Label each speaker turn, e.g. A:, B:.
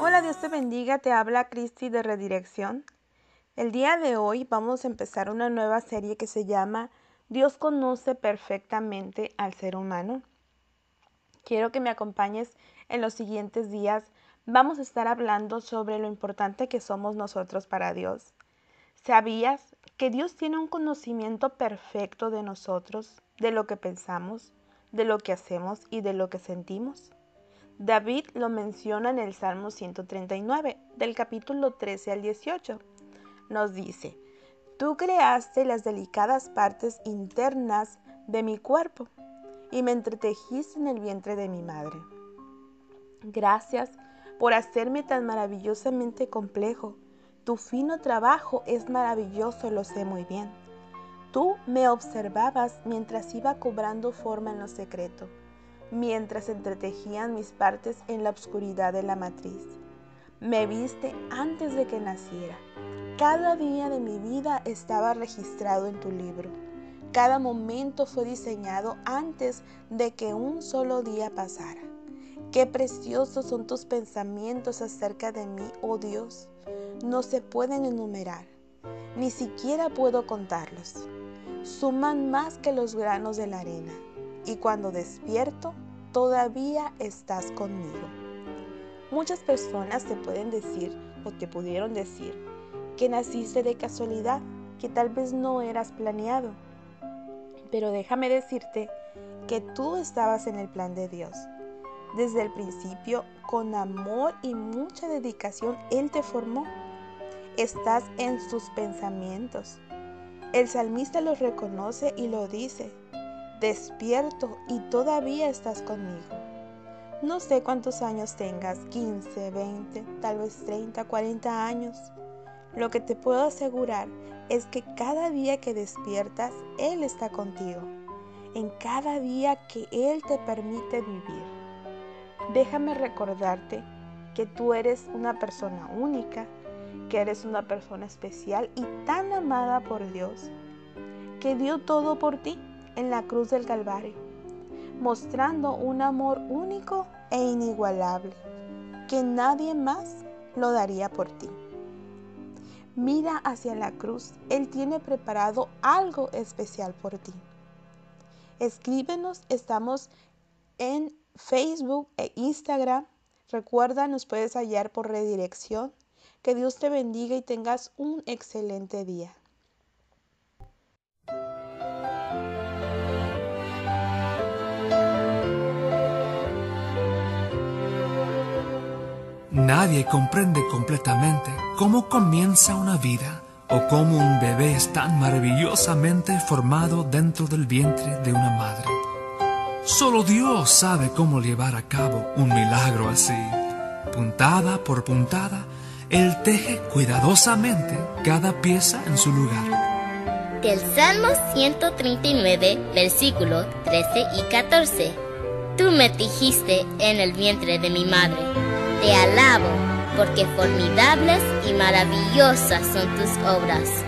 A: Hola, Dios te bendiga, te habla Cristi de Redirección. El día de hoy vamos a empezar una nueva serie que se llama Dios conoce perfectamente al ser humano. Quiero que me acompañes en los siguientes días. Vamos a estar hablando sobre lo importante que somos nosotros para Dios. ¿Sabías que Dios tiene un conocimiento perfecto de nosotros, de lo que pensamos, de lo que hacemos y de lo que sentimos? David lo menciona en el Salmo 139, del capítulo 13 al 18. Nos dice, Tú creaste las delicadas partes internas de mi cuerpo y me entretejiste en el vientre de mi madre. Gracias por hacerme tan maravillosamente complejo. Tu fino trabajo es maravilloso, lo sé muy bien. Tú me observabas mientras iba cobrando forma en lo secreto mientras entretejían mis partes en la oscuridad de la matriz. Me viste antes de que naciera. Cada día de mi vida estaba registrado en tu libro. Cada momento fue diseñado antes de que un solo día pasara. Qué preciosos son tus pensamientos acerca de mí, oh Dios. No se pueden enumerar, ni siquiera puedo contarlos. Suman más que los granos de la arena y cuando despierto, todavía estás conmigo. Muchas personas te pueden decir o te pudieron decir que naciste de casualidad, que tal vez no eras planeado. Pero déjame decirte que tú estabas en el plan de Dios. Desde el principio, con amor y mucha dedicación, Él te formó. Estás en sus pensamientos. El salmista lo reconoce y lo dice despierto y todavía estás conmigo. No sé cuántos años tengas, 15, 20, tal vez 30, 40 años. Lo que te puedo asegurar es que cada día que despiertas, Él está contigo. En cada día que Él te permite vivir. Déjame recordarte que tú eres una persona única, que eres una persona especial y tan amada por Dios, que dio todo por ti en la cruz del Calvario, mostrando un amor único e inigualable que nadie más lo daría por ti. Mira hacia la cruz, Él tiene preparado algo especial por ti. Escríbenos, estamos en Facebook e Instagram. Recuerda, nos puedes hallar por redirección. Que Dios te bendiga y tengas un excelente día.
B: Nadie comprende completamente cómo comienza una vida o cómo un bebé es tan maravillosamente formado dentro del vientre de una madre. Solo Dios sabe cómo llevar a cabo un milagro así. Puntada por puntada, Él teje cuidadosamente cada pieza en su lugar.
C: Del Salmo 139, versículos 13 y 14. Tú me tejiste en el vientre de mi madre te alabo, porque formidables y maravillosas son tus obras.